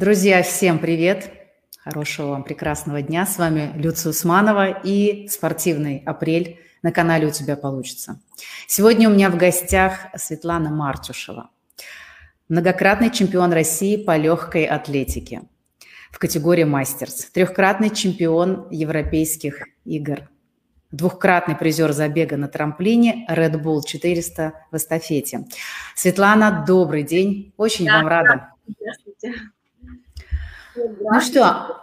Друзья, всем привет! Хорошего вам прекрасного дня. С вами Люция Усманова и спортивный апрель на канале «У тебя получится». Сегодня у меня в гостях Светлана Мартюшева, многократный чемпион России по легкой атлетике в категории мастерс, трехкратный чемпион европейских игр, двухкратный призер забега на трамплине Red Bull 400 в эстафете. Светлана, добрый день. Очень да, вам рада. Здравствуйте. Ну что,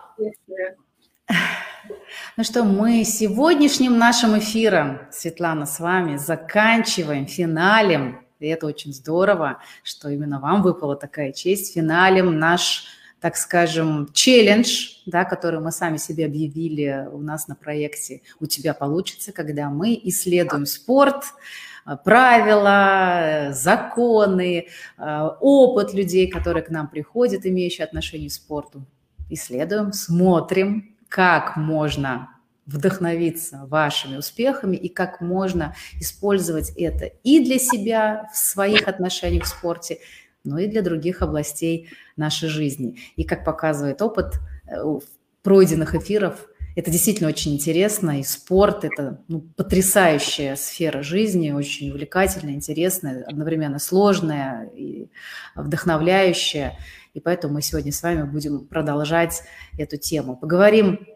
ну что, мы сегодняшним нашим эфиром, Светлана, с вами заканчиваем финалем. И это очень здорово, что именно вам выпала такая честь. Финалем наш, так скажем, челлендж, да, который мы сами себе объявили у нас на проекте «У тебя получится», когда мы исследуем спорт, правила, законы, э, опыт людей, которые к нам приходят, имеющие отношение к спорту. Исследуем, смотрим, как можно вдохновиться вашими успехами и как можно использовать это и для себя в своих отношениях в спорте, но и для других областей нашей жизни. И как показывает опыт э, пройденных эфиров, это действительно очень интересно, и спорт – это ну, потрясающая сфера жизни, очень увлекательная, интересная, одновременно сложная и вдохновляющая. И поэтому мы сегодня с вами будем продолжать эту тему. Поговорим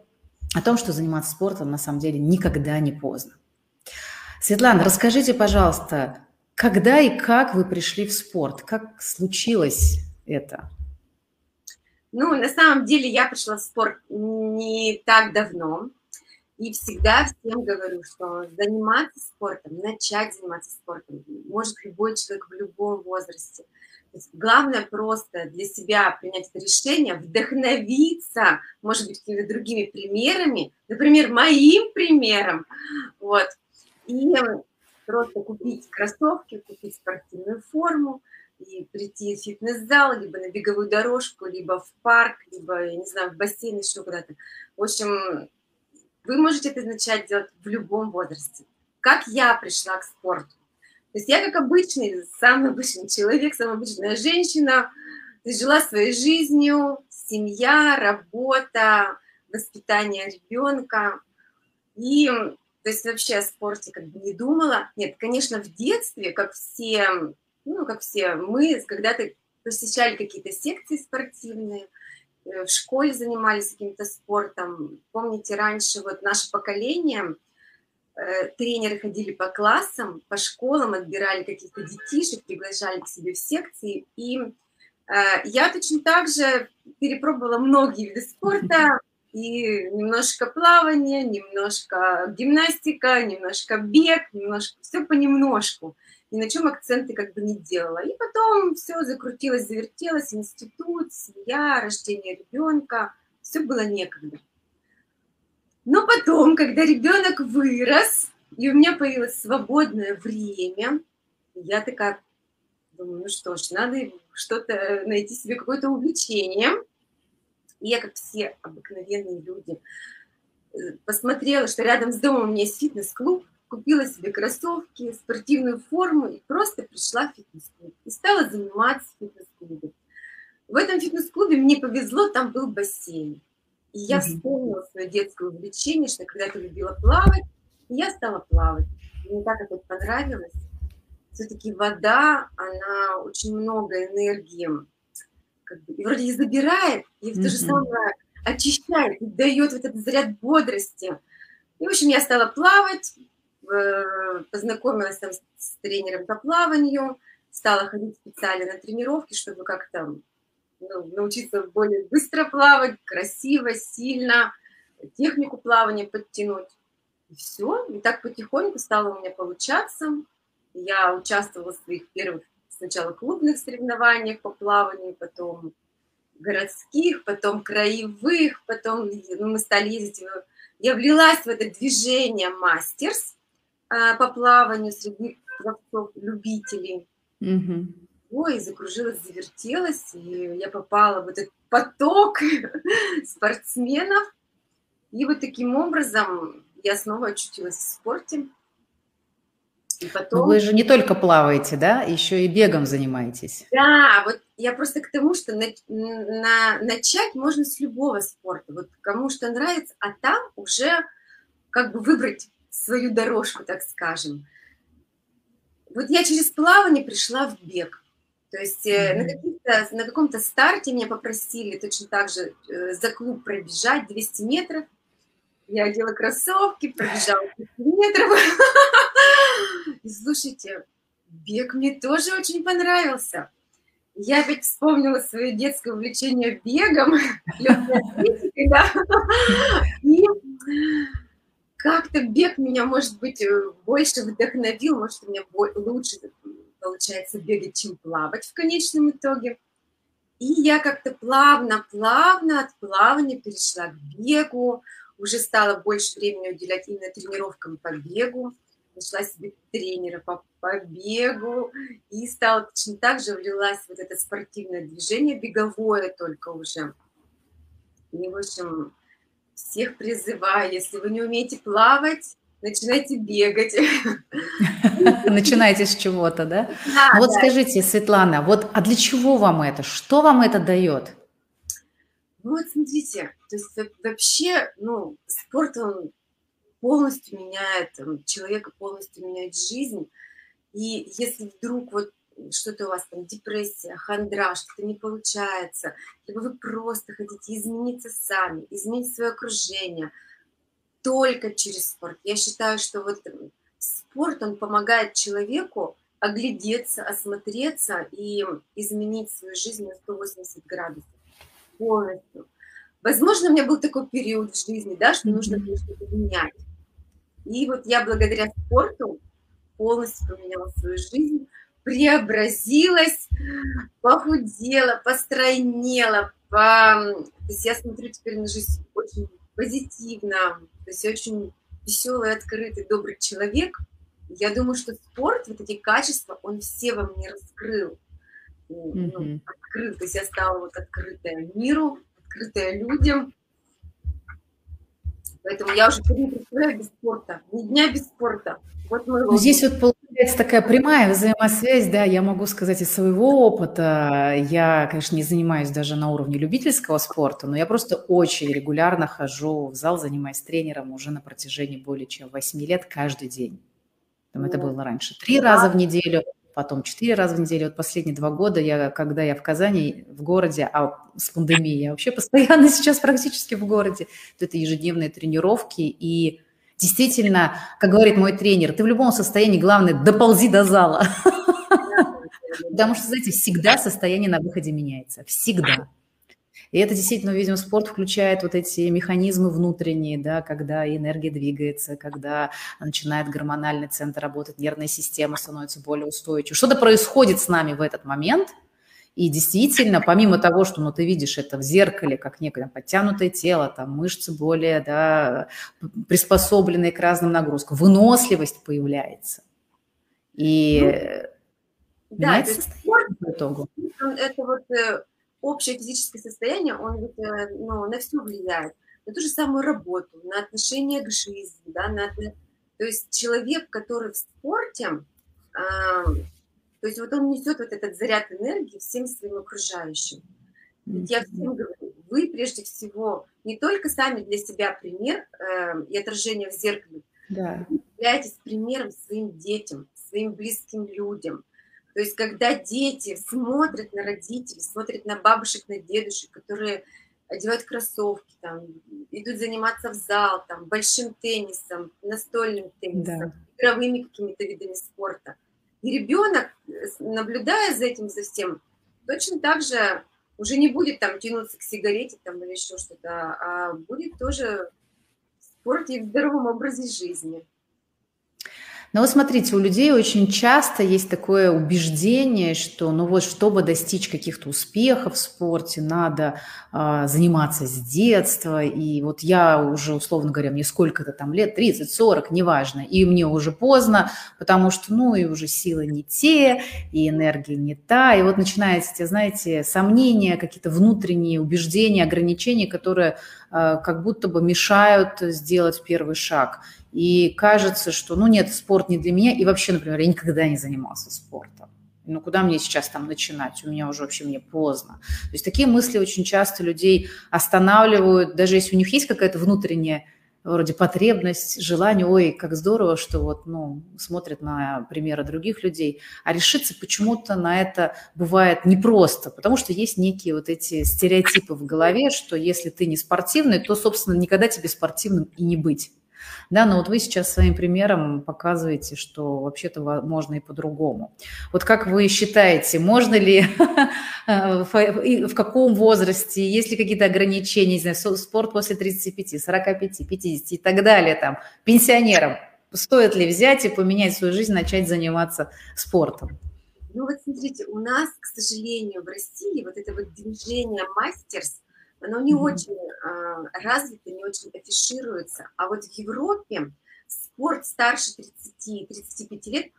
о том, что заниматься спортом на самом деле никогда не поздно. Светлана, расскажите, пожалуйста, когда и как вы пришли в спорт? Как случилось это? Ну, на самом деле я пришла в спорт не так давно. И всегда всем говорю, что заниматься спортом, начать заниматься спортом может любой человек в любом возрасте. Главное просто для себя принять это решение, вдохновиться, может быть, какими-то другими примерами, например, моим примером, вот, и просто купить кроссовки, купить спортивную форму, и прийти в фитнес-зал, либо на беговую дорожку, либо в парк, либо, я не знаю, в бассейн, еще куда-то. В общем, вы можете это начать делать в любом возрасте. Как я пришла к спорту? То есть я как обычный, самый обычный человек, самая обычная женщина, жила своей жизнью, семья, работа, воспитание ребенка. И то есть вообще о спорте как бы не думала. Нет, конечно, в детстве, как все ну, как все мы, когда-то посещали какие-то секции спортивные, э, в школе занимались каким-то спортом. Помните, раньше вот наше поколение, тренеры ходили по классам, по школам, отбирали каких-то детишек, приглашали к себе в секции. И э, я точно так же перепробовала многие виды спорта, и немножко плавания, немножко гимнастика, немножко бег, немножко все понемножку ни на чем акценты как бы не делала. И потом все закрутилось, завертелось, институт, семья, рождение ребенка, все было некогда. Но потом, когда ребенок вырос, и у меня появилось свободное время, я такая думаю, ну что ж, надо что-то найти себе какое-то увлечение. И я, как все обыкновенные люди, э, посмотрела, что рядом с домом у меня есть фитнес-клуб, купила себе кроссовки, спортивную форму и просто пришла в фитнес-клуб. И стала заниматься в фитнес-клубе. В этом фитнес-клубе мне повезло, там был бассейн. И я вспомнила свое детское увлечение, что когда-то любила плавать, и я стала плавать. мне так это понравилось. Все-таки вода, она очень много энергии как бы, и вроде и забирает, и в то же самое очищает, и дает вот этот заряд бодрости. И, в общем, я стала плавать, Э, познакомилась там с тренером по плаванию, стала ходить специально на тренировки, чтобы как-то ну, научиться более быстро плавать, красиво, сильно, технику плавания подтянуть. И все. И так потихоньку стало у меня получаться. Я участвовала в своих первых сначала клубных соревнованиях по плаванию, потом городских, потом краевых, потом ну, мы стали ездить. Я влилась в это движение мастерс, а, по плаванию среди пловцов, любителей. Ой, закружилась, завертелась, и я попала в этот поток спортсменов. И вот таким образом я снова очутилась в спорте. И потом... Но вы же не только плаваете, да, еще и бегом занимаетесь. Да, вот я просто к тому, что на, на, начать можно с любого спорта, вот кому что нравится, а там уже как бы выбрать свою дорожку, так скажем. Вот я через плавание пришла в бег. То есть mm-hmm. на, на каком-то старте меня попросили точно так же э, за клуб пробежать 200 метров. Я одела кроссовки, пробежала 200 метров. И слушайте, бег мне тоже очень понравился. Я опять вспомнила свое детское увлечение бегом, и как-то бег меня, может быть, э, больше вдохновил, может, у меня лучше получается бегать, чем плавать в конечном итоге. И я как-то плавно-плавно от плавания перешла к бегу, уже стала больше времени уделять именно тренировкам по бегу нашла себе тренера по, по бегу и стала точно так же влилась в вот это спортивное движение, беговое только уже. И, в общем, всех призываю, если вы не умеете плавать, начинайте бегать. Начинайте с чего-то, да? да вот да. скажите, Светлана, вот а для чего вам это? Что вам это дает? Ну вот смотрите, то есть вообще, ну, спорт, он полностью меняет человека, полностью меняет жизнь. И если вдруг вот что-то у вас там депрессия, хандра, что-то не получается, либо вы просто хотите измениться сами, изменить свое окружение, только через спорт. Я считаю, что вот спорт, он помогает человеку оглядеться, осмотреться и изменить свою жизнь на 180 градусов полностью. Возможно, у меня был такой период в жизни, да, что нужно было что-то менять. И вот я благодаря спорту полностью поменяла свою жизнь, преобразилась, похудела, постройнела. По... То есть я смотрю теперь на жизнь очень позитивно, то есть очень веселый, открытый, добрый человек. Я думаю, что спорт, вот эти качества, он все во мне раскрыл. Mm-hmm. Ну, открыл, то есть я стала вот открытая миру, открытая людям. Поэтому я уже не представляю без спорта. Ни дня без спорта. Вот мой ну, Здесь вот получается такая прямая взаимосвязь, да, я могу сказать из своего опыта. Я, конечно, не занимаюсь даже на уровне любительского спорта, но я просто очень регулярно хожу в зал, занимаясь тренером уже на протяжении более чем 8 лет каждый день. Там это было раньше три раза в неделю, потом четыре раза в неделю. Вот последние два года, я, когда я в Казани, в городе, а с пандемией я вообще постоянно сейчас практически в городе, то это ежедневные тренировки и действительно, как говорит мой тренер, ты в любом состоянии, главное, доползи до зала. Потому что, знаете, всегда состояние на выходе меняется. Всегда. И это действительно, видимо, спорт включает вот эти механизмы внутренние, да, когда энергия двигается, когда начинает гормональный центр работать, нервная система становится более устойчивой. Что-то происходит с нами в этот момент, и действительно, помимо того, что ну, ты видишь это в зеркале, как некое подтянутое тело, там мышцы более да, приспособленные к разным нагрузкам, выносливость появляется. И ну, да, это спорт, по итогу. Это вот э, общее физическое состояние, он ведь, э, ну, на все влияет. На ту же самую работу, на отношение к жизни, да, на, то есть человек, который в спорте, э, то есть вот он несет вот этот заряд энергии всем своим окружающим. Ведь я всем говорю, вы прежде всего не только сами для себя пример э, и отражение в зеркале, да. вы являетесь примером своим детям, своим близким людям – то есть, когда дети смотрят на родителей, смотрят на бабушек, на дедушек, которые одевают кроссовки, там, идут заниматься в зал, там, большим теннисом, настольным теннисом, да. игровыми какими-то видами спорта. И ребенок, наблюдая за этим, за всем, точно так же уже не будет там тянуться к сигарете там, или еще что-то, а будет тоже в спорте и в здоровом образе жизни. Но вот смотрите, у людей очень часто есть такое убеждение, что ну вот чтобы достичь каких-то успехов в спорте, надо э, заниматься с детства. И вот я уже, условно говоря, мне сколько-то там лет, 30, 40, неважно, и мне уже поздно, потому что, ну, и уже силы не те, и энергия не та. И вот начинаются, те, знаете, сомнения, какие-то внутренние убеждения, ограничения, которые э, как будто бы мешают сделать первый шаг. И кажется, что, ну нет, спорт не для меня, и вообще, например, я никогда не занимался спортом. Ну, куда мне сейчас там начинать? У меня уже вообще мне поздно. То есть такие мысли очень часто людей останавливают, даже если у них есть какая-то внутренняя вроде потребность, желание, ой, как здорово, что вот, ну, смотрят на примеры других людей, а решиться почему-то на это бывает непросто, потому что есть некие вот эти стереотипы в голове, что если ты не спортивный, то, собственно, никогда тебе спортивным и не быть. Да, но вот вы сейчас своим примером показываете, что вообще-то можно и по-другому. Вот как вы считаете, можно ли, в каком возрасте, есть ли какие-то ограничения, не знаю, спорт после 35, 45, 50 и так далее, там, пенсионерам, стоит ли взять и поменять свою жизнь, начать заниматься спортом? Ну вот смотрите, у нас, к сожалению, в России вот это вот движение мастерс, оно не mm-hmm. очень э, развито, не очень афишируется. А вот в Европе спорт старше 30-35 лет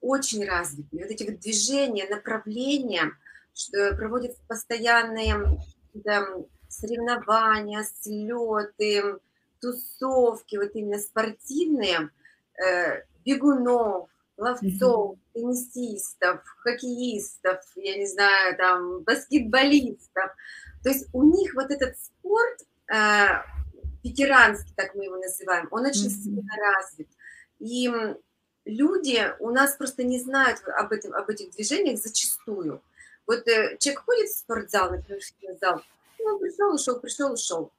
очень развит. И вот эти вот движения, направления, что проводятся постоянные да, соревнования, слеты, тусовки, вот именно спортивные, э, бегунов, ловцов, теннисистов, хоккеистов, я не знаю, там, баскетболистов – то есть у них вот этот спорт, э, ветеранский, так мы его называем, он очень mm-hmm. сильно развит. И люди у нас просто не знают об, этом, об этих движениях зачастую. Вот э, человек ходит в спортзал, например, в зал, ну, он пришел, ушел, пришел, ушел.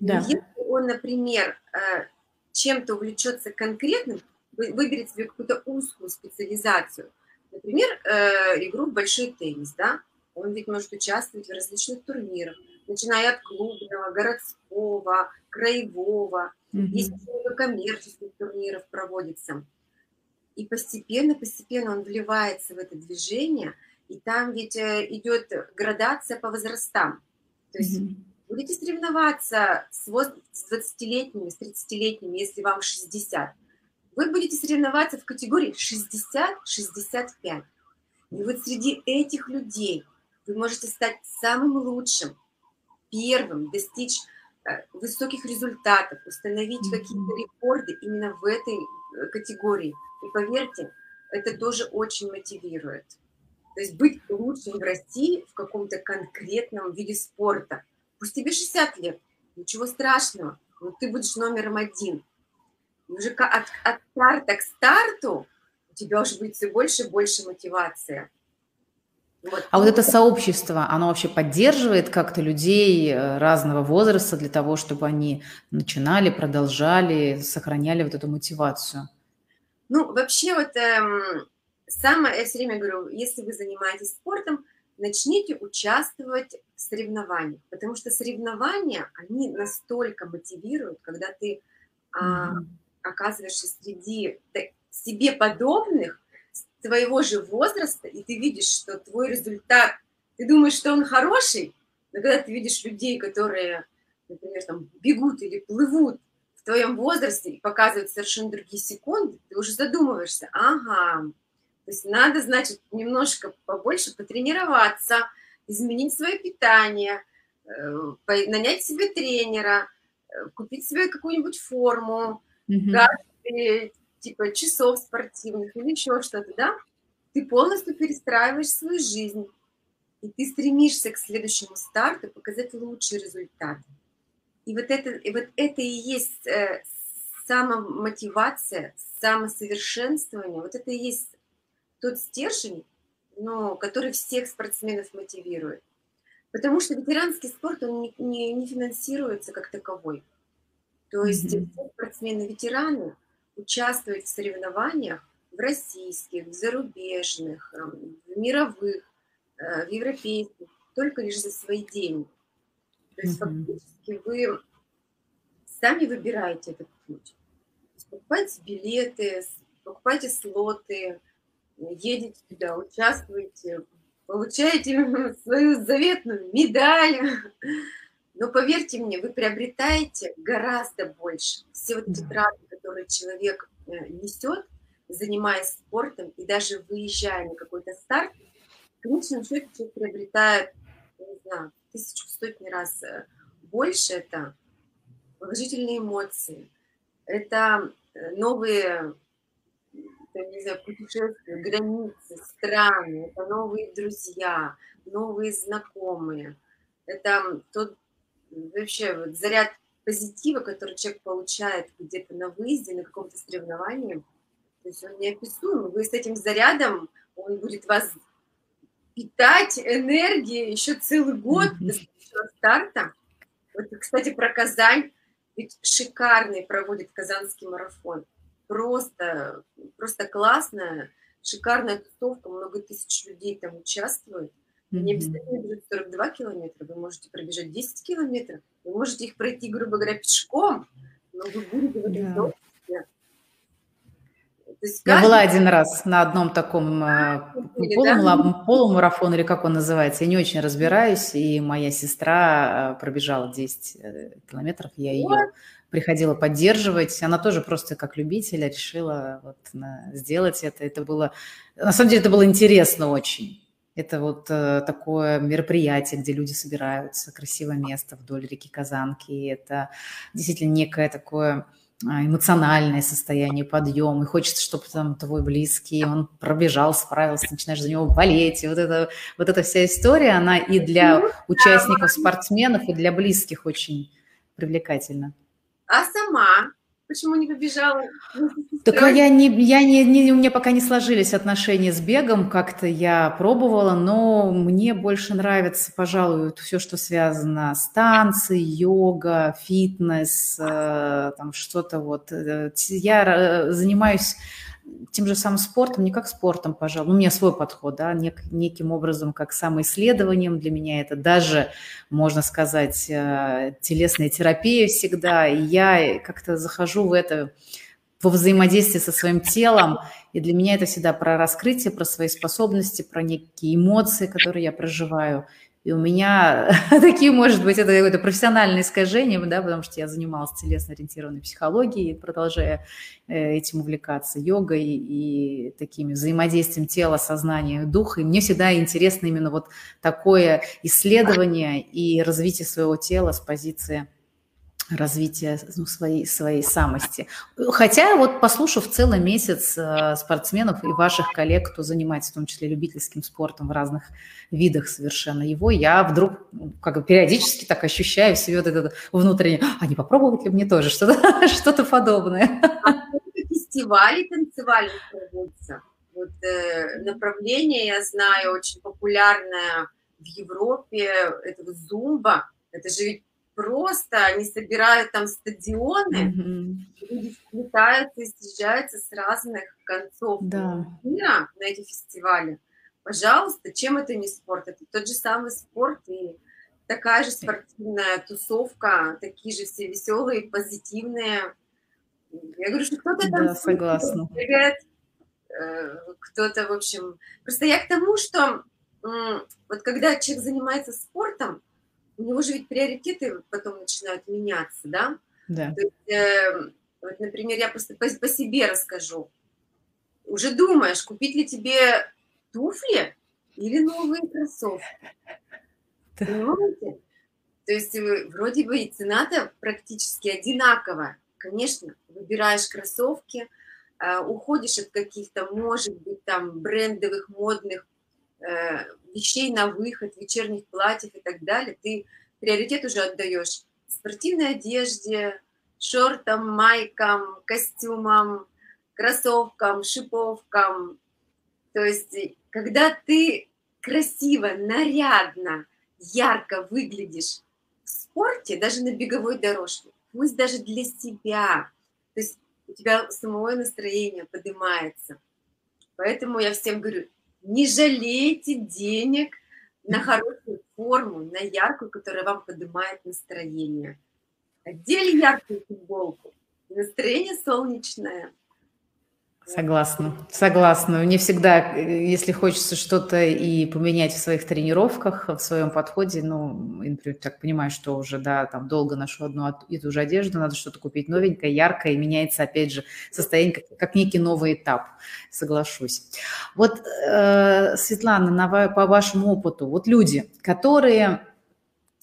Да. Если он, например, э, чем-то увлечется конкретным, выберет себе какую-то узкую специализацию, например, э, игру в большой теннис, да, он ведь может участвовать в различных турнирах, начиная от клубного, городского, краевого. Mm-hmm. Есть много коммерческих турниров проводится. И постепенно, постепенно он вливается в это движение, и там ведь э, идет градация по возрастам. То есть mm-hmm. будете соревноваться с 20-летними, с 30-летними, если вам 60. Вы будете соревноваться в категории 60-65. И вот среди этих людей вы можете стать самым лучшим, первым, достичь э, высоких результатов, установить какие-то рекорды именно в этой э, категории. И поверьте, это тоже очень мотивирует. То есть быть лучшим в России в каком-то конкретном виде спорта. Пусть тебе 60 лет, ничего страшного, но ты будешь номером один. И уже от, от старта к старту у тебя уже будет все больше и больше мотивация. Вот. А вот это сообщество, оно вообще поддерживает как-то людей э, разного возраста для того, чтобы они начинали, продолжали, сохраняли вот эту мотивацию? Ну, вообще вот эм, самое, я все время говорю, если вы занимаетесь спортом, начните участвовать в соревнованиях, потому что соревнования, они настолько мотивируют, когда ты а, mm-hmm. оказываешься среди себе подобных, твоего же возраста, и ты видишь, что твой результат, ты думаешь, что он хороший, но когда ты видишь людей, которые, например, там бегут или плывут в твоем возрасте и показывают совершенно другие секунды, ты уже задумываешься, ага, то есть надо, значит, немножко побольше потренироваться, изменить свое питание, э, нанять себе тренера, э, купить себе какую-нибудь форму, mm-hmm типа часов спортивных или еще что-то, да, ты полностью перестраиваешь свою жизнь, и ты стремишься к следующему старту показать лучший результат. И вот это, и вот это и есть э, самомотивация, самосовершенствование, вот это и есть тот стержень, ну, который всех спортсменов мотивирует. Потому что ветеранский спорт, он не, не, не финансируется как таковой. То есть mm-hmm. спортсмены-ветераны, участвовать в соревнованиях в российских, в зарубежных, эм, в мировых, э, в европейских, только лишь за свои деньги. То есть mm-hmm. фактически вы сами выбираете этот путь. Покупайте билеты, покупайте слоты, едете туда, участвуете, получаете свою заветную медаль. Но поверьте мне, вы приобретаете гораздо больше. Все вот эти траты, который человек э, несет, занимаясь спортом и даже выезжая на какой-то старт, в конечном счете человек приобретает, не знаю, тысячу, сотни раз э, больше. Это положительные эмоции, это новые там, не знаю, путешествия, границы, страны, это новые друзья, новые знакомые. Это тот вообще вот заряд позитива, который человек получает где-то на выезде, на каком-то соревновании, то есть он неописуемый. Вы с этим зарядом, он будет вас питать энергией еще целый год mm-hmm. до старта. Вот, кстати, про Казань. Ведь шикарный проводит Казанский марафон. Просто, просто классно, шикарная тусовка, много тысяч людей там участвуют. Не обязательно бежать 42 километра, вы можете пробежать 10 километров, вы можете их пройти, грубо говоря, пешком, но вы будете в этом yeah есть Я была один раз на одном таком э, полумарафон, полумарафон, или как он называется, я не очень разбираюсь, и моя сестра э, пробежала 10 э, километров, я ее приходила поддерживать, она тоже просто как любитель решила вот сделать это, это было, на самом деле это было интересно очень. Это вот э, такое мероприятие, где люди собираются, красивое место вдоль реки Казанки. Это действительно некое такое а, эмоциональное состояние, подъем, и хочется, чтобы там твой близкий, он пробежал, справился, начинаешь за него болеть, и вот, это, вот эта вся история, она и для участников, спортсменов, и для близких очень привлекательна. А сама Почему не побежала? Так а я не, я не, не, у меня пока не сложились отношения с бегом, как-то я пробовала, но мне больше нравится, пожалуй, все, что связано с танцей, йога, фитнес, э, там что-то вот. Э, я э, занимаюсь тем же самым спортом, не как спортом, пожалуй, у меня свой подход, да, нек, неким образом как самоисследованием для меня это даже, можно сказать, э, телесная терапия всегда, и я как-то захожу в это, во взаимодействие со своим телом, и для меня это всегда про раскрытие, про свои способности, про некие эмоции, которые я проживаю – и у меня такие, может быть, это какое-то профессиональное искажение, да, потому что я занималась телесно-ориентированной психологией, продолжая э, этим увлекаться йогой и такими взаимодействием тела, сознания, духа. И мне всегда интересно именно вот такое исследование и развитие своего тела с позиции развития ну, своей, своей самости. Хотя вот послушав целый месяц э, спортсменов и ваших коллег, кто занимается в том числе любительским спортом в разных видах совершенно его, я вдруг как бы периодически так ощущаю себе вот это внутреннее, а не попробовать ли мне тоже что-то что подобное? Фестивали танцевали проводятся. Вот, э, направление, я знаю, очень популярное в Европе, это вот зумба. Это же ведь просто, они собирают там стадионы, mm-hmm. люди сплетаются и съезжаются с разных концов да. мира на эти фестивали. Пожалуйста, чем это не спорт? Это тот же самый спорт и такая же спортивная тусовка, такие же все веселые, позитивные. Я говорю, что кто-то там... Да, согласна. Бегает, э, кто-то, в общем... Просто я к тому, что вот когда человек занимается спортом, у него же ведь приоритеты потом начинают меняться, да? Да. То есть, э, вот, например, я просто по, по себе расскажу. Уже думаешь, купить ли тебе туфли или новые кроссовки? Понимаете? То есть э, вроде бы и цена-то практически одинаковая. Конечно, выбираешь кроссовки, э, уходишь от каких-то, может быть, там брендовых, модных э, вещей на выход, вечерних платьев и так далее, ты приоритет уже отдаешь спортивной одежде, шортам, майкам, костюмам, кроссовкам, шиповкам. То есть, когда ты красиво, нарядно, ярко выглядишь в спорте, даже на беговой дорожке, пусть даже для себя, то есть у тебя самого настроение поднимается. Поэтому я всем говорю, не жалейте денег на хорошую форму, на яркую, которая вам поднимает настроение. Одели яркую футболку, настроение солнечное – Согласна, согласна. Мне всегда, если хочется что-то и поменять в своих тренировках, в своем подходе, ну, например, так понимаю, что уже, да, там долго ношу одну и ту же одежду, надо что-то купить новенькое, яркое, и меняется, опять же, состояние как, как некий новый этап, соглашусь. Вот, э, Светлана, на, по вашему опыту, вот люди, которые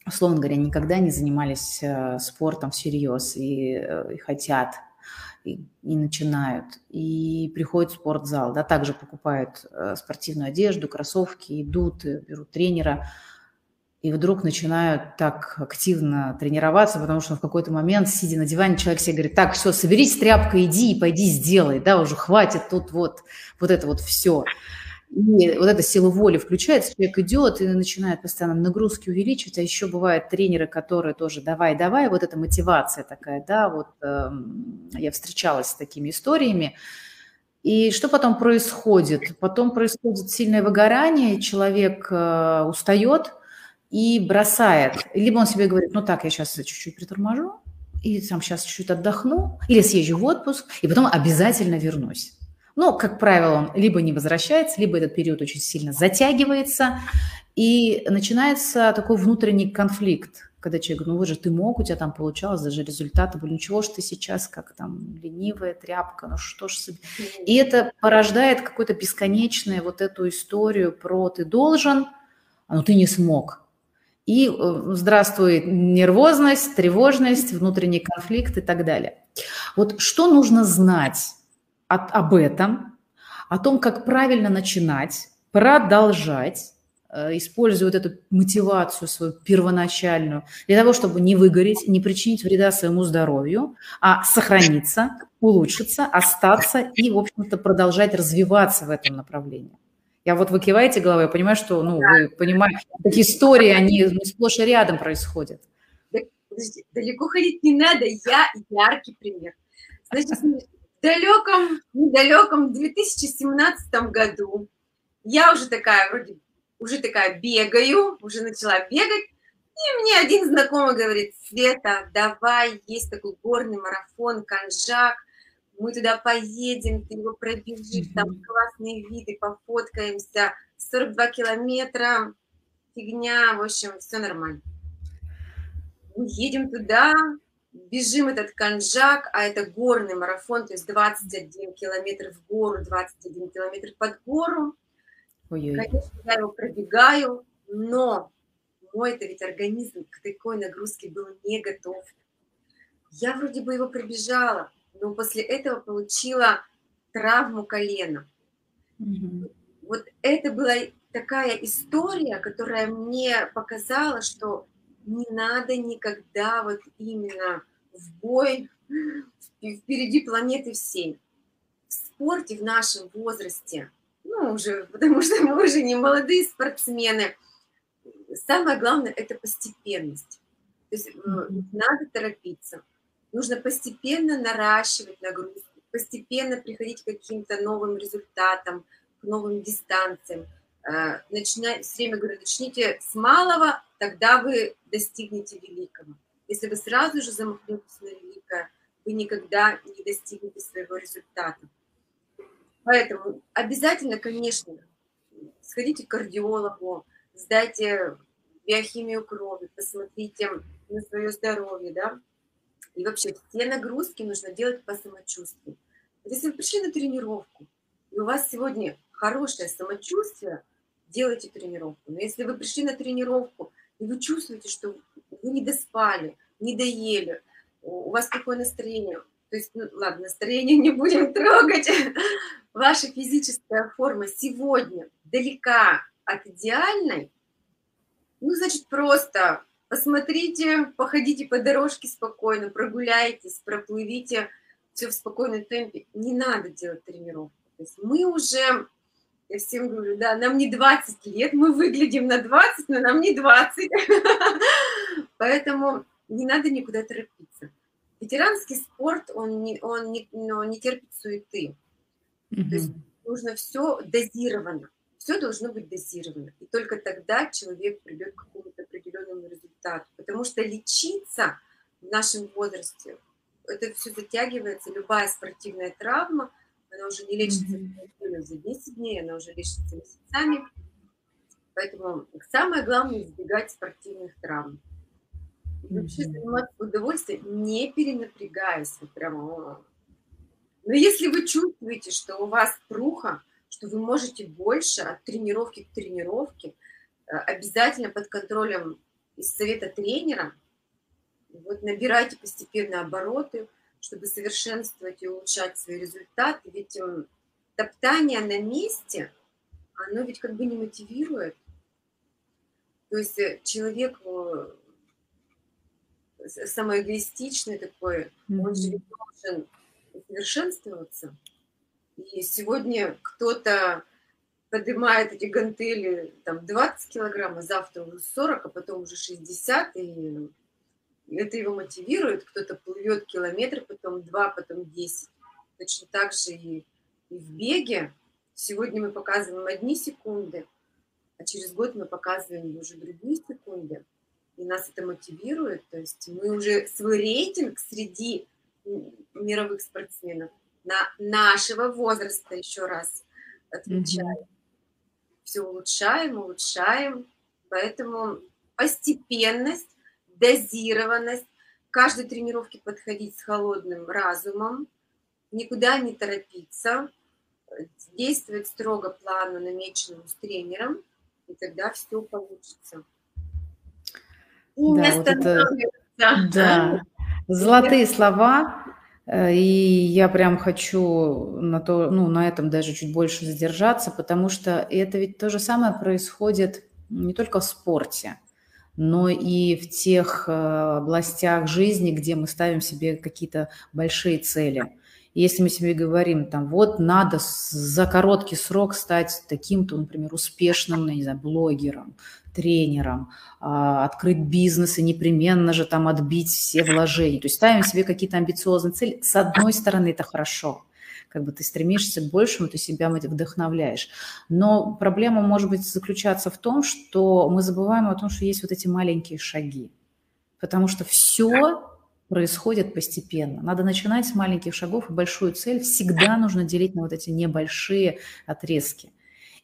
условно говоря, никогда не занимались э, спортом всерьез и, э, и хотят и, и начинают, и приходят в спортзал, да, также покупают э, спортивную одежду, кроссовки, идут, берут тренера, и вдруг начинают так активно тренироваться, потому что в какой-то момент, сидя на диване, человек себе говорит, так, все, соберись, тряпка, иди и пойди сделай, да, уже хватит тут вот, вот это вот все. И вот эта сила воли включается, человек идет и начинает постоянно нагрузки увеличивать, а еще бывают тренеры, которые тоже давай, давай, вот эта мотивация такая, да, вот э, я встречалась с такими историями, и что потом происходит? Потом происходит сильное выгорание, человек э, устает, и бросает. Либо он себе говорит, ну так, я сейчас чуть-чуть приторможу, и там сейчас чуть-чуть отдохну, или съезжу в отпуск, и потом обязательно вернусь. Но, как правило, он либо не возвращается, либо этот период очень сильно затягивается, и начинается такой внутренний конфликт, когда человек говорит, ну вот же ты мог, у тебя там получалось, даже результаты были, ничего ж ты сейчас как там ленивая тряпка, ну что ж себе. И это порождает какую-то бесконечную вот эту историю про ты должен, а ну ты не смог. И э, здравствует нервозность, тревожность, внутренний конфликт и так далее. Вот что нужно знать от, об этом, о том, как правильно начинать, продолжать, э, используя вот эту мотивацию свою первоначальную, для того, чтобы не выгореть, не причинить вреда своему здоровью, а сохраниться, улучшиться, остаться и, в общем-то, продолжать развиваться в этом направлении. Я вот вы киваете головой, я понимаю, что, ну, вы понимаете, такие истории, они ну, сплошь и рядом происходят. Подожди, далеко ходить не надо, я яркий пример. Значит, далеком, недалеком 2017 году. Я уже такая, вроде, уже такая бегаю, уже начала бегать, и мне один знакомый говорит, Света, давай, есть такой горный марафон, Канжак, мы туда поедем, ты его пробежишь, там классные виды, пофоткаемся, 42 километра, фигня, в общем, все нормально. Мы едем туда, бежим этот канжак, а это горный марафон, то есть 21 километр в гору, 21 километр под гору. Ой-ой. Конечно, я его пробегаю, но мой это ведь организм к такой нагрузке был не готов. Я вроде бы его пробежала, но после этого получила травму колена. Mm-hmm. Вот это была такая история, которая мне показала, что не надо никогда вот именно в бой впереди планеты всей. В спорте в нашем возрасте, ну уже, потому что мы уже не молодые спортсмены, самое главное это постепенность. То есть mm-hmm. надо торопиться. Нужно постепенно наращивать нагрузку, постепенно приходить к каким-то новым результатам, к новым дистанциям. Э, начинать, все время говорю, начните с малого, тогда вы достигнете великого. Если вы сразу же замахнетесь на великое, вы никогда не достигнете своего результата. Поэтому обязательно, конечно, сходите к кардиологу, сдайте биохимию крови, посмотрите на свое здоровье, да, и вообще все нагрузки нужно делать по самочувствию. Если вы пришли на тренировку, и у вас сегодня хорошее самочувствие, делайте тренировку. Но если вы пришли на тренировку, и вы чувствуете, что вы не доспали, не доели, у вас такое настроение, то есть, ну, ладно, настроение не будем трогать, ваша физическая форма сегодня далека от идеальной, ну, значит, просто посмотрите, походите по дорожке спокойно, прогуляйтесь, проплывите все в спокойном темпе. Не надо делать тренировку. То есть мы уже, я всем говорю, да, нам не 20 лет, мы выглядим на 20, но нам не 20. Поэтому не надо никуда торопиться. Ветеранский спорт, он не, он не, но не терпит суеты. Mm-hmm. То есть нужно все дозировано. Все должно быть дозировано. И только тогда человек придет к какому-то определенному результату. Потому что лечиться в нашем возрасте, это все затягивается. Любая спортивная травма, она уже не лечится mm-hmm. за 10 дней, она уже лечится месяцами. Поэтому самое главное избегать спортивных травм. И вообще заниматься удовольствием, не перенапрягаясь. Вот прямо. Но если вы чувствуете, что у вас пруха, что вы можете больше от тренировки к тренировке, э, обязательно под контролем из совета тренера, вот набирайте постепенно обороты, чтобы совершенствовать и улучшать свои результаты. Ведь эм, топтание на месте, оно ведь как бы не мотивирует. То есть э, человек самоэгоистичный такой, mm-hmm. он же должен совершенствоваться. И сегодня кто-то поднимает эти гантели там 20 килограмм, а завтра уже 40, а потом уже 60, и это его мотивирует. Кто-то плывет километр, потом 2, потом 10. Точно так же и, и в беге. Сегодня мы показываем одни секунды, а через год мы показываем уже другие секунды. И нас это мотивирует. То есть мы уже свой рейтинг среди мировых спортсменов на нашего возраста, еще раз отмечаю, mm-hmm все улучшаем, улучшаем. Поэтому постепенность, дозированность, каждой тренировке подходить с холодным разумом, никуда не торопиться, действовать строго плану, намеченному с тренером, и тогда все получится. И да, не вот это, да. Золотые слова. Э, и я прям хочу на, то, ну, на этом даже чуть больше задержаться, потому что это ведь то же самое происходит не только в спорте, но и в тех э, областях жизни, где мы ставим себе какие-то большие цели. Если мы себе говорим, там, вот надо за короткий срок стать таким-то, например, успешным, не знаю, блогером, тренером, а, открыть бизнес и непременно же там отбить все вложения. То есть ставим себе какие-то амбициозные цели. С одной стороны, это хорошо. Как бы ты стремишься к большему, ты себя вдохновляешь. Но проблема может быть заключаться в том, что мы забываем о том, что есть вот эти маленькие шаги. Потому что все происходит постепенно. Надо начинать с маленьких шагов, и большую цель всегда нужно делить на вот эти небольшие отрезки.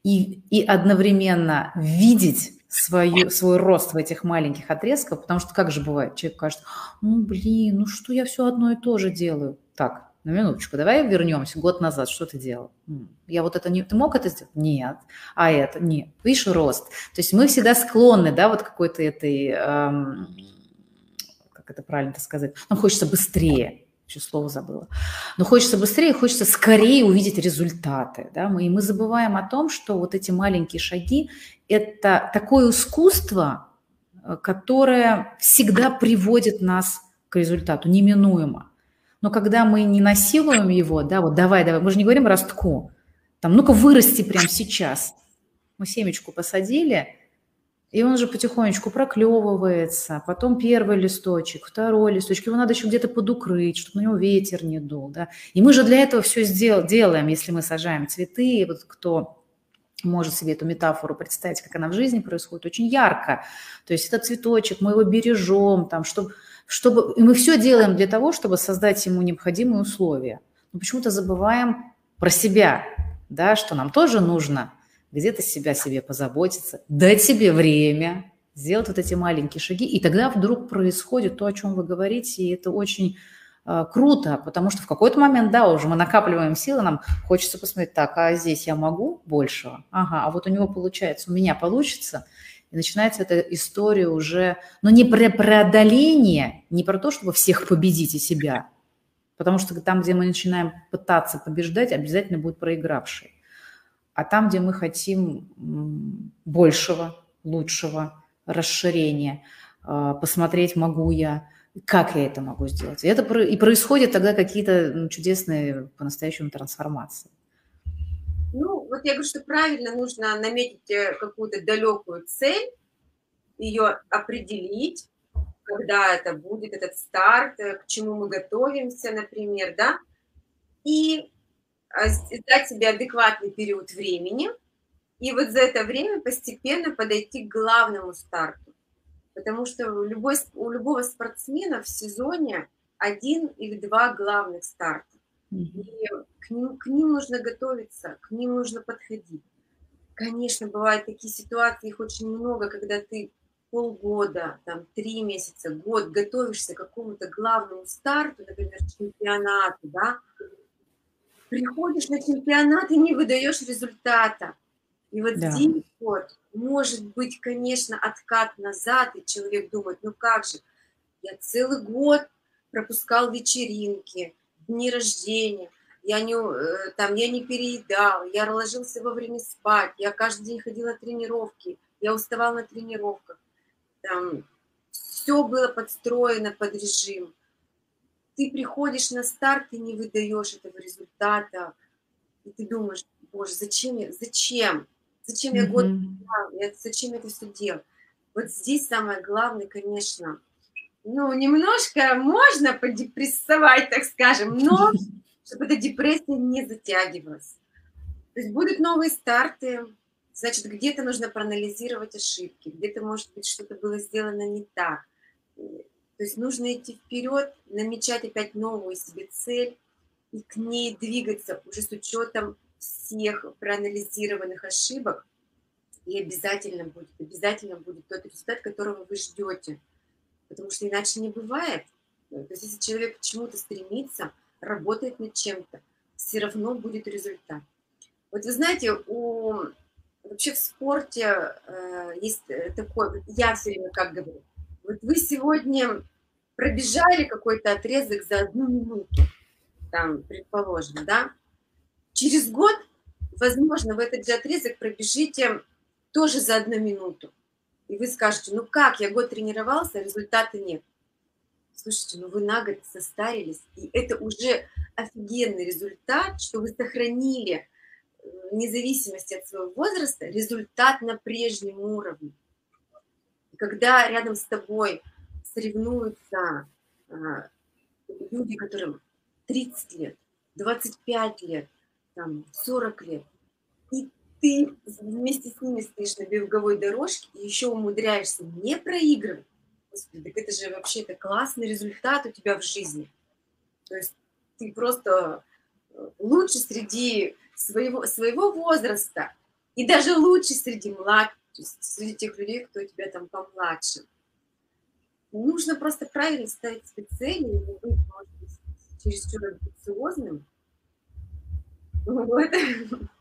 И, и одновременно видеть свою, свой рост в этих маленьких отрезках, потому что как же бывает, человек кажется, ну блин, ну что я все одно и то же делаю. Так, на минуточку, давай вернемся год назад, что ты делал? Я вот это не... Ты мог это сделать? Нет. А это? Нет. Видишь, рост. То есть мы всегда склонны, да, вот какой-то этой... Эм, как это правильно сказать? Нам хочется быстрее еще слово забыла. Но хочется быстрее, хочется скорее увидеть результаты. Да? Мы, и мы забываем о том, что вот эти маленькие шаги – это такое искусство, э, которое всегда приводит нас к результату, неминуемо. Но когда мы не насилуем его, да, вот давай, давай, мы же не говорим ростку, там, ну-ка вырасти прямо сейчас. Мы семечку посадили – и он же потихонечку проклевывается, потом первый листочек, второй листочек, его надо еще где-то подукрыть, чтобы на него ветер не дул. Да? И мы же для этого все сдел- делаем, если мы сажаем цветы. Вот кто может себе эту метафору представить, как она в жизни происходит, очень ярко. То есть этот цветочек, мы его бережем, там, чтобы, чтобы... и мы все делаем для того, чтобы создать ему необходимые условия. Но почему-то забываем про себя, да, что нам тоже нужно где-то себя себе позаботиться, дать себе время, сделать вот эти маленькие шаги, и тогда вдруг происходит то, о чем вы говорите, и это очень э, круто, потому что в какой-то момент, да, уже мы накапливаем силы, нам хочется посмотреть, так, а здесь я могу большего? Ага, а вот у него получается, у меня получится, и начинается эта история уже, но не про преодоление, не про то, чтобы всех победить и себя, потому что там, где мы начинаем пытаться побеждать, обязательно будет проигравший а там, где мы хотим большего, лучшего, расширения, а, посмотреть, могу я, как я это могу сделать. И, это, и происходят тогда какие-то ну, чудесные по-настоящему трансформации. Ну, вот я говорю, что правильно нужно наметить э, какую-то далекую цель, ее определить, когда это будет, этот старт, э, к чему мы готовимся, например, да, и а, дать себе адекватный период времени, и вот за это время постепенно подойти к главному старту. Потому что у, любой, у любого спортсмена в сезоне один или два главных старта. И к ним, к ним нужно готовиться, к ним нужно подходить. Конечно, бывают такие ситуации, их очень много, когда ты полгода, там, три месяца, год готовишься к какому-то главному старту, например, чемпионату, да, приходишь на чемпионат и не выдаешь результата. И вот да. здесь вот может быть, конечно, откат назад, и человек думает, ну как же, я целый год пропускал вечеринки, дни рождения, я не, э, там, я не переедал, я ложился во время спать, я каждый день ходила на тренировки, я уставал на тренировках. Там, все было подстроено под режим. Ты приходишь на старт и не выдаешь этого результата, и ты думаешь, боже, зачем я, зачем? Зачем я год, я, зачем я это все делал? Вот здесь самое главное, конечно, ну, немножко можно подепрессовать, так скажем, но чтобы эта депрессия не затягивалась. То есть будут новые старты, значит, где-то нужно проанализировать ошибки, где-то, может быть, что-то было сделано не так. То есть нужно идти вперед, намечать опять новую себе цель и к ней двигаться уже с учетом всех проанализированных ошибок, и обязательно будет, обязательно будет тот результат, которого вы ждете. Потому что иначе не бывает. То есть если человек к чему-то стремится, работает над чем-то, все равно будет результат. Вот вы знаете, у, вообще в спорте э, есть э, такое, я все время как говорю, вот вы сегодня пробежали какой-то отрезок за одну минуту, там, предположим, да, через год, возможно, в этот же отрезок пробежите тоже за одну минуту. И вы скажете, ну как, я год тренировался, результата нет. Слушайте, ну вы на год состарились, и это уже офигенный результат, что вы сохранили э, вне зависимости от своего возраста результат на прежнем уровне. Когда рядом с тобой соревнуются а, люди, которым 30 лет, 25 лет, там, 40 лет, и ты вместе с ними стоишь на беговой дорожке и еще умудряешься не проигрывать, Господи, так это же вообще это классный результат у тебя в жизни. То есть ты просто э, лучше среди своего, своего возраста и даже лучше среди младших, среди тех людей, кто у тебя там помладше. Нужно просто правильно ставить себе цели, не быть, может быть, чересчур амбициозным. Вот.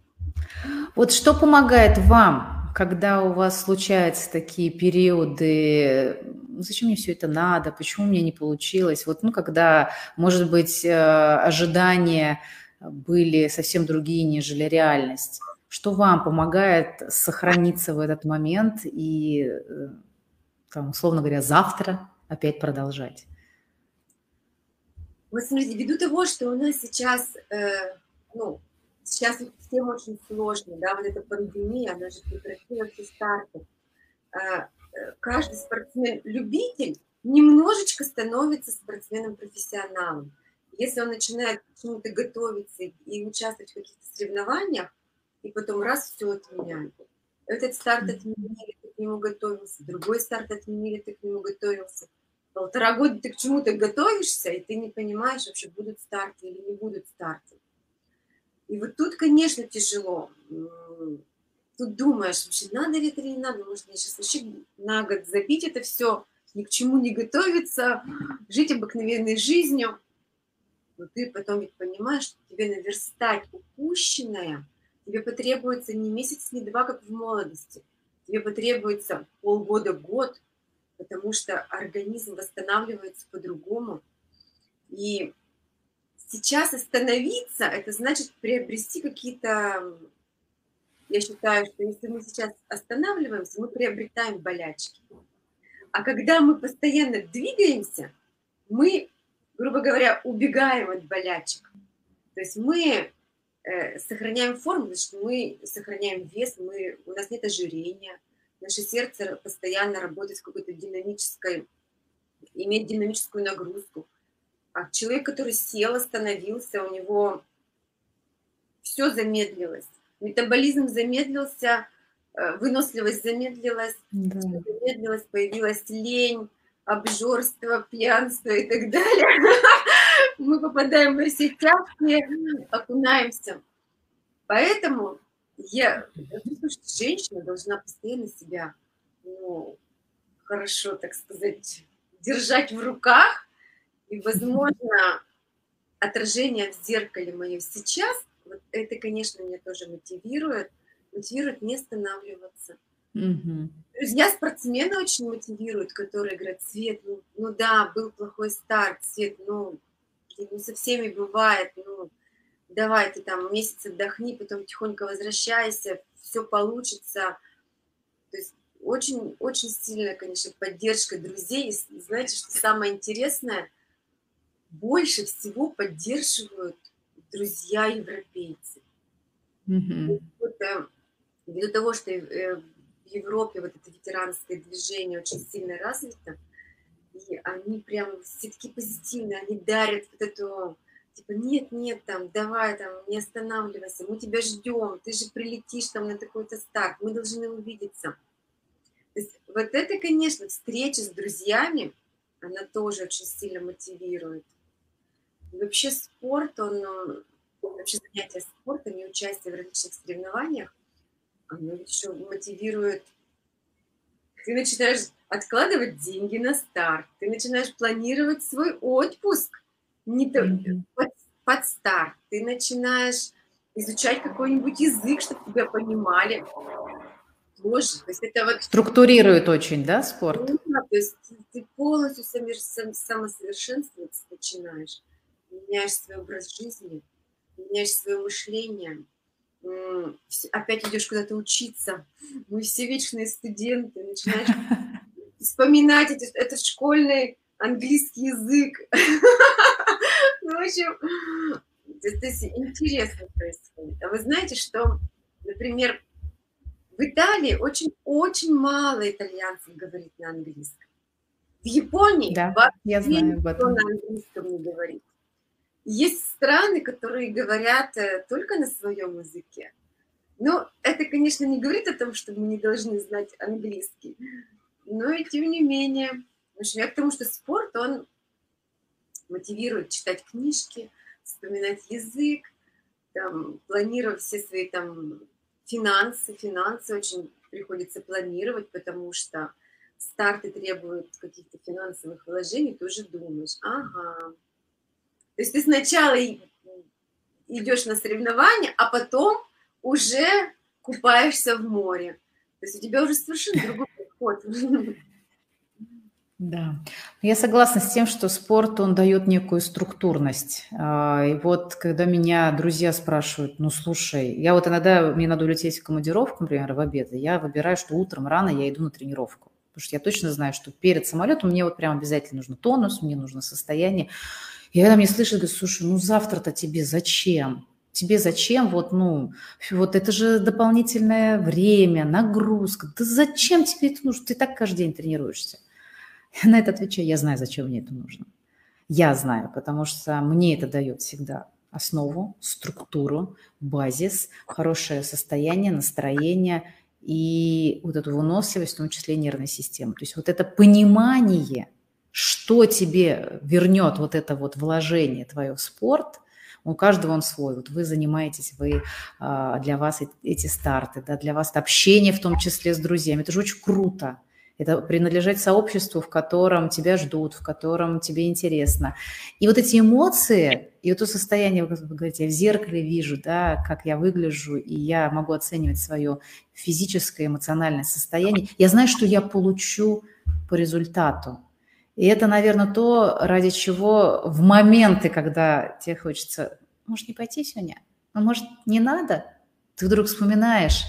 вот что помогает вам, когда у вас случаются такие периоды зачем мне все это надо, почему мне не получилось. Вот, ну, когда, может быть, э, ожидания были совсем другие, нежели реальность. Что вам помогает сохраниться в этот момент и, э, там, условно говоря, завтра опять продолжать? Вот смотрите, ввиду того, что у нас сейчас, э, ну, сейчас всем очень сложно, да, вот эта пандемия, она же прекратила все старты. Э, каждый спортсмен-любитель немножечко становится спортсменом-профессионалом. Если он начинает к чему-то готовиться и участвовать в каких-то соревнованиях, и потом раз все отменяют. Этот старт отменили, ты к нему готовился, другой старт отменили, ты к нему готовился. Полтора года ты к чему-то готовишься, и ты не понимаешь, вообще будут старты или не будут старты. И вот тут, конечно, тяжело тут думаешь, вообще надо ли это или не надо, может мне сейчас вообще на год забить это все, ни к чему не готовиться, жить обыкновенной жизнью. Но ты потом ведь понимаешь, что тебе наверстать упущенное, тебе потребуется не месяц, не два, как в молодости. Тебе потребуется полгода-год, потому что организм восстанавливается по-другому. И сейчас остановиться, это значит приобрести какие-то я считаю, что если мы сейчас останавливаемся, мы приобретаем болячки. А когда мы постоянно двигаемся, мы, грубо говоря, убегаем от болячек. То есть мы э, сохраняем форму, значит, мы сохраняем вес, мы, у нас нет ожирения, наше сердце постоянно работает в какой-то динамической, имеет динамическую нагрузку. А человек, который сел, остановился, у него все замедлилось метаболизм замедлился, э, выносливость замедлилась, да. замедлилась, появилась лень, обжорство, пьянство и так далее. Мы попадаем во все тяжкие, окунаемся. Поэтому я, слушайте, женщина должна постоянно себя ну, хорошо, так сказать, держать в руках. И, возможно, отражение в зеркале мое сейчас – вот это, конечно, меня тоже мотивирует, мотивирует не останавливаться, Угу. Друзья спортсмены очень мотивируют, которые говорят, Свет, ну, ну да, был плохой старт, Свет, ну, ну со всеми бывает, ну давай ты там месяц отдохни, потом тихонько возвращайся, все получится. То есть очень, очень сильная, конечно, поддержка друзей. И знаете, что самое интересное? Больше всего поддерживают друзья европейцы. Mm-hmm. Вот, э, ввиду того, что э, в Европе вот это ветеранское движение очень сильно развито, и они прям все таки позитивные, они дарят вот эту, типа, нет, нет, там, давай, там, не останавливайся, мы тебя ждем, ты же прилетишь там на такой-то старт, мы должны увидеться. То есть вот это, конечно, встреча с друзьями, она тоже очень сильно мотивирует. Вообще спорт, он, вообще занятие спортом и участие в различных соревнованиях, оно еще мотивирует. Ты начинаешь откладывать деньги на старт, ты начинаешь планировать свой отпуск не mm-hmm. под, под старт, ты начинаешь изучать какой-нибудь язык, чтобы тебя понимали. Боже, то есть это вот... Структурирует очень, да, спорт? Да, то есть ты полностью самосовершенствоваться начинаешь, меняешь свой образ жизни, меняешь свое мышление, опять идешь куда-то учиться. Мы все вечные студенты, начинаешь вспоминать этот, этот школьный английский язык. Ну, в общем, это интересно происходит. А вы знаете, что, например, в Италии очень-очень мало итальянцев говорит на английском. В Японии да, я знаю об этом. на английском не говорит. Есть страны, которые говорят э, только на своем языке. Но это, конечно, не говорит о том, что мы не должны знать английский. Но и тем не менее, я к тому, что спорт, он мотивирует читать книжки, вспоминать язык, там, планировать все свои там финансы. Финансы очень приходится планировать, потому что старты требуют каких-то финансовых вложений, ты уже думаешь, ага. То есть ты сначала идешь на соревнования, а потом уже купаешься в море. То есть у тебя уже совершенно другой подход. Да, я согласна с тем, что спорт, он дает некую структурность. А, и вот когда меня друзья спрашивают, ну слушай, я вот иногда, мне надо улететь в командировку, например, в обед, и я выбираю, что утром рано я иду на тренировку. Потому что я точно знаю, что перед самолетом мне вот прям обязательно нужно тонус, мне нужно состояние. И когда мне слышат, говорят, слушай, ну завтра-то тебе зачем? тебе зачем вот, ну, вот это же дополнительное время, нагрузка. Да зачем тебе это нужно? Ты так каждый день тренируешься. Я на это отвечаю, я знаю, зачем мне это нужно. Я знаю, потому что мне это дает всегда основу, структуру, базис, хорошее состояние, настроение и вот эту выносливость, в том числе нервной системы. То есть вот это понимание, что тебе вернет вот это вот вложение твое в спорт – у каждого он свой. Вот вы занимаетесь, вы, а, для вас эти старты, да, для вас это общение в том числе с друзьями. Это же очень круто. Это принадлежать сообществу, в котором тебя ждут, в котором тебе интересно. И вот эти эмоции, и вот то состояние, вы говорите, я в зеркале вижу, да, как я выгляжу, и я могу оценивать свое физическое, эмоциональное состояние. Я знаю, что я получу по результату. И это, наверное, то, ради чего в моменты, когда тебе хочется, может, не пойти сегодня, а может, не надо, ты вдруг вспоминаешь,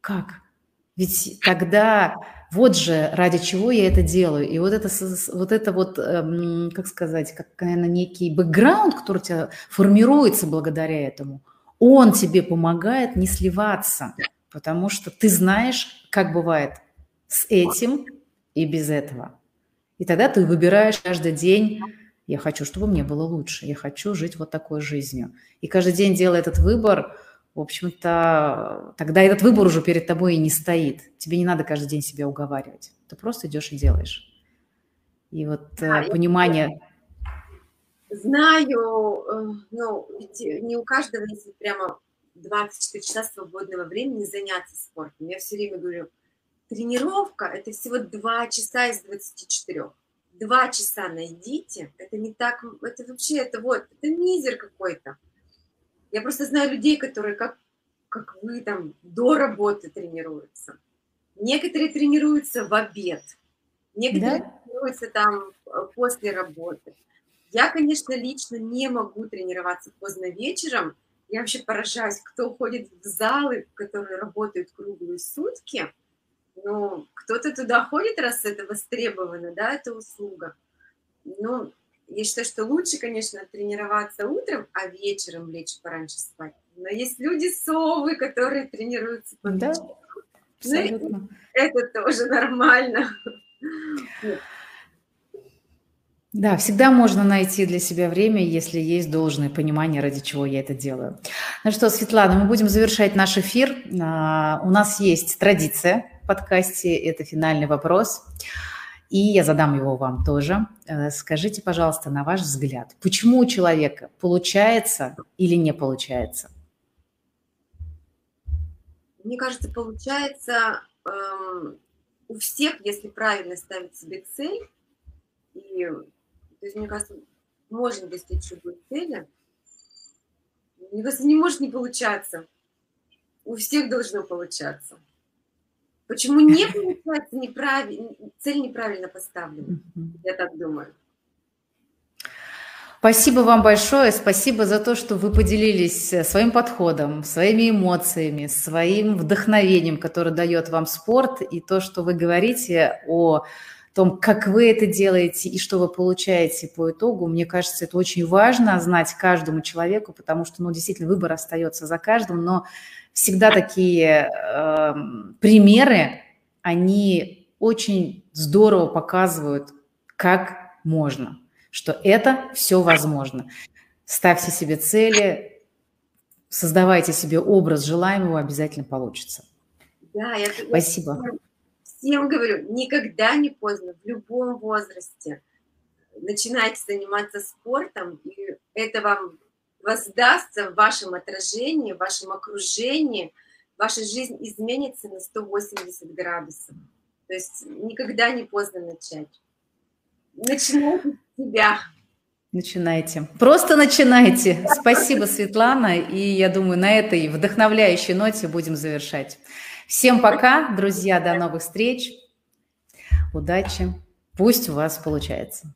как? Ведь тогда вот же ради чего я это делаю. И вот это вот, это вот эм, как сказать, как, наверное, некий бэкграунд, который у тебя формируется благодаря этому, он тебе помогает не сливаться, потому что ты знаешь, как бывает с этим и без этого. И тогда ты выбираешь каждый день, я хочу, чтобы мне было лучше, я хочу жить вот такой жизнью. И каждый день делая этот выбор, в общем-то, тогда этот выбор уже перед тобой и не стоит. Тебе не надо каждый день себя уговаривать. Ты просто идешь и делаешь. И вот да, э, понимание... Знаю, э, ну, не у каждого есть прямо 24 часа свободного времени заняться спортом. Я все время говорю, Тренировка – это всего 2 часа из 24. Два часа найдите, это не так, это вообще, это вот, это мизер какой-то. Я просто знаю людей, которые как, как вы там до работы тренируются. некоторые тренируются в обед, некоторые да? тренируются там э, после работы. Я, конечно, лично не могу тренироваться поздно вечером. Я вообще поражаюсь, кто ходит в залы, которые работают круглые сутки. Ну, кто-то туда ходит, раз это востребовано, да, это услуга. Ну, я считаю, что лучше, конечно, тренироваться утром, а вечером лечь пораньше спать. Но есть люди совы, которые тренируются по да, вечерам. абсолютно. Ну, это тоже нормально. Да, всегда можно найти для себя время, если есть должное понимание, ради чего я это делаю. Ну что, Светлана, мы будем завершать наш эфир. А, у нас есть традиция в подкасте, это финальный вопрос. И я задам его вам тоже. Э, скажите, пожалуйста, на ваш взгляд, почему у человека получается или не получается? Мне кажется, получается эм, у всех, если правильно ставить себе цель, и, то есть, мне кажется, можно достичь любой цели, мне кажется, не может не получаться. У всех должно получаться. Почему не получается неправильно, цель неправильно поставлена? Я так думаю. Спасибо вам большое, спасибо за то, что вы поделились э, своим подходом, своими эмоциями, своим вдохновением, которое дает вам спорт, и то, что вы говорите о том, как вы это делаете и что вы получаете по итогу. Мне кажется, это очень важно знать каждому человеку, потому что, ну, действительно, выбор остается за каждым, но всегда такие э, примеры, они очень здорово показывают, как можно, что это все возможно. Ставьте себе цели, создавайте себе образ желаемого, обязательно получится. Да, я, Спасибо. Я всем говорю, никогда не поздно, в любом возрасте начинайте заниматься спортом, и это вам воздастся в вашем отражении, в вашем окружении, ваша жизнь изменится на 180 градусов. То есть никогда не поздно начать. Начинайте с себя. Начинайте. Просто начинайте. Спасибо, Светлана. И я думаю, на этой вдохновляющей ноте будем завершать. Всем пока, друзья. До новых встреч. Удачи. Пусть у вас получается.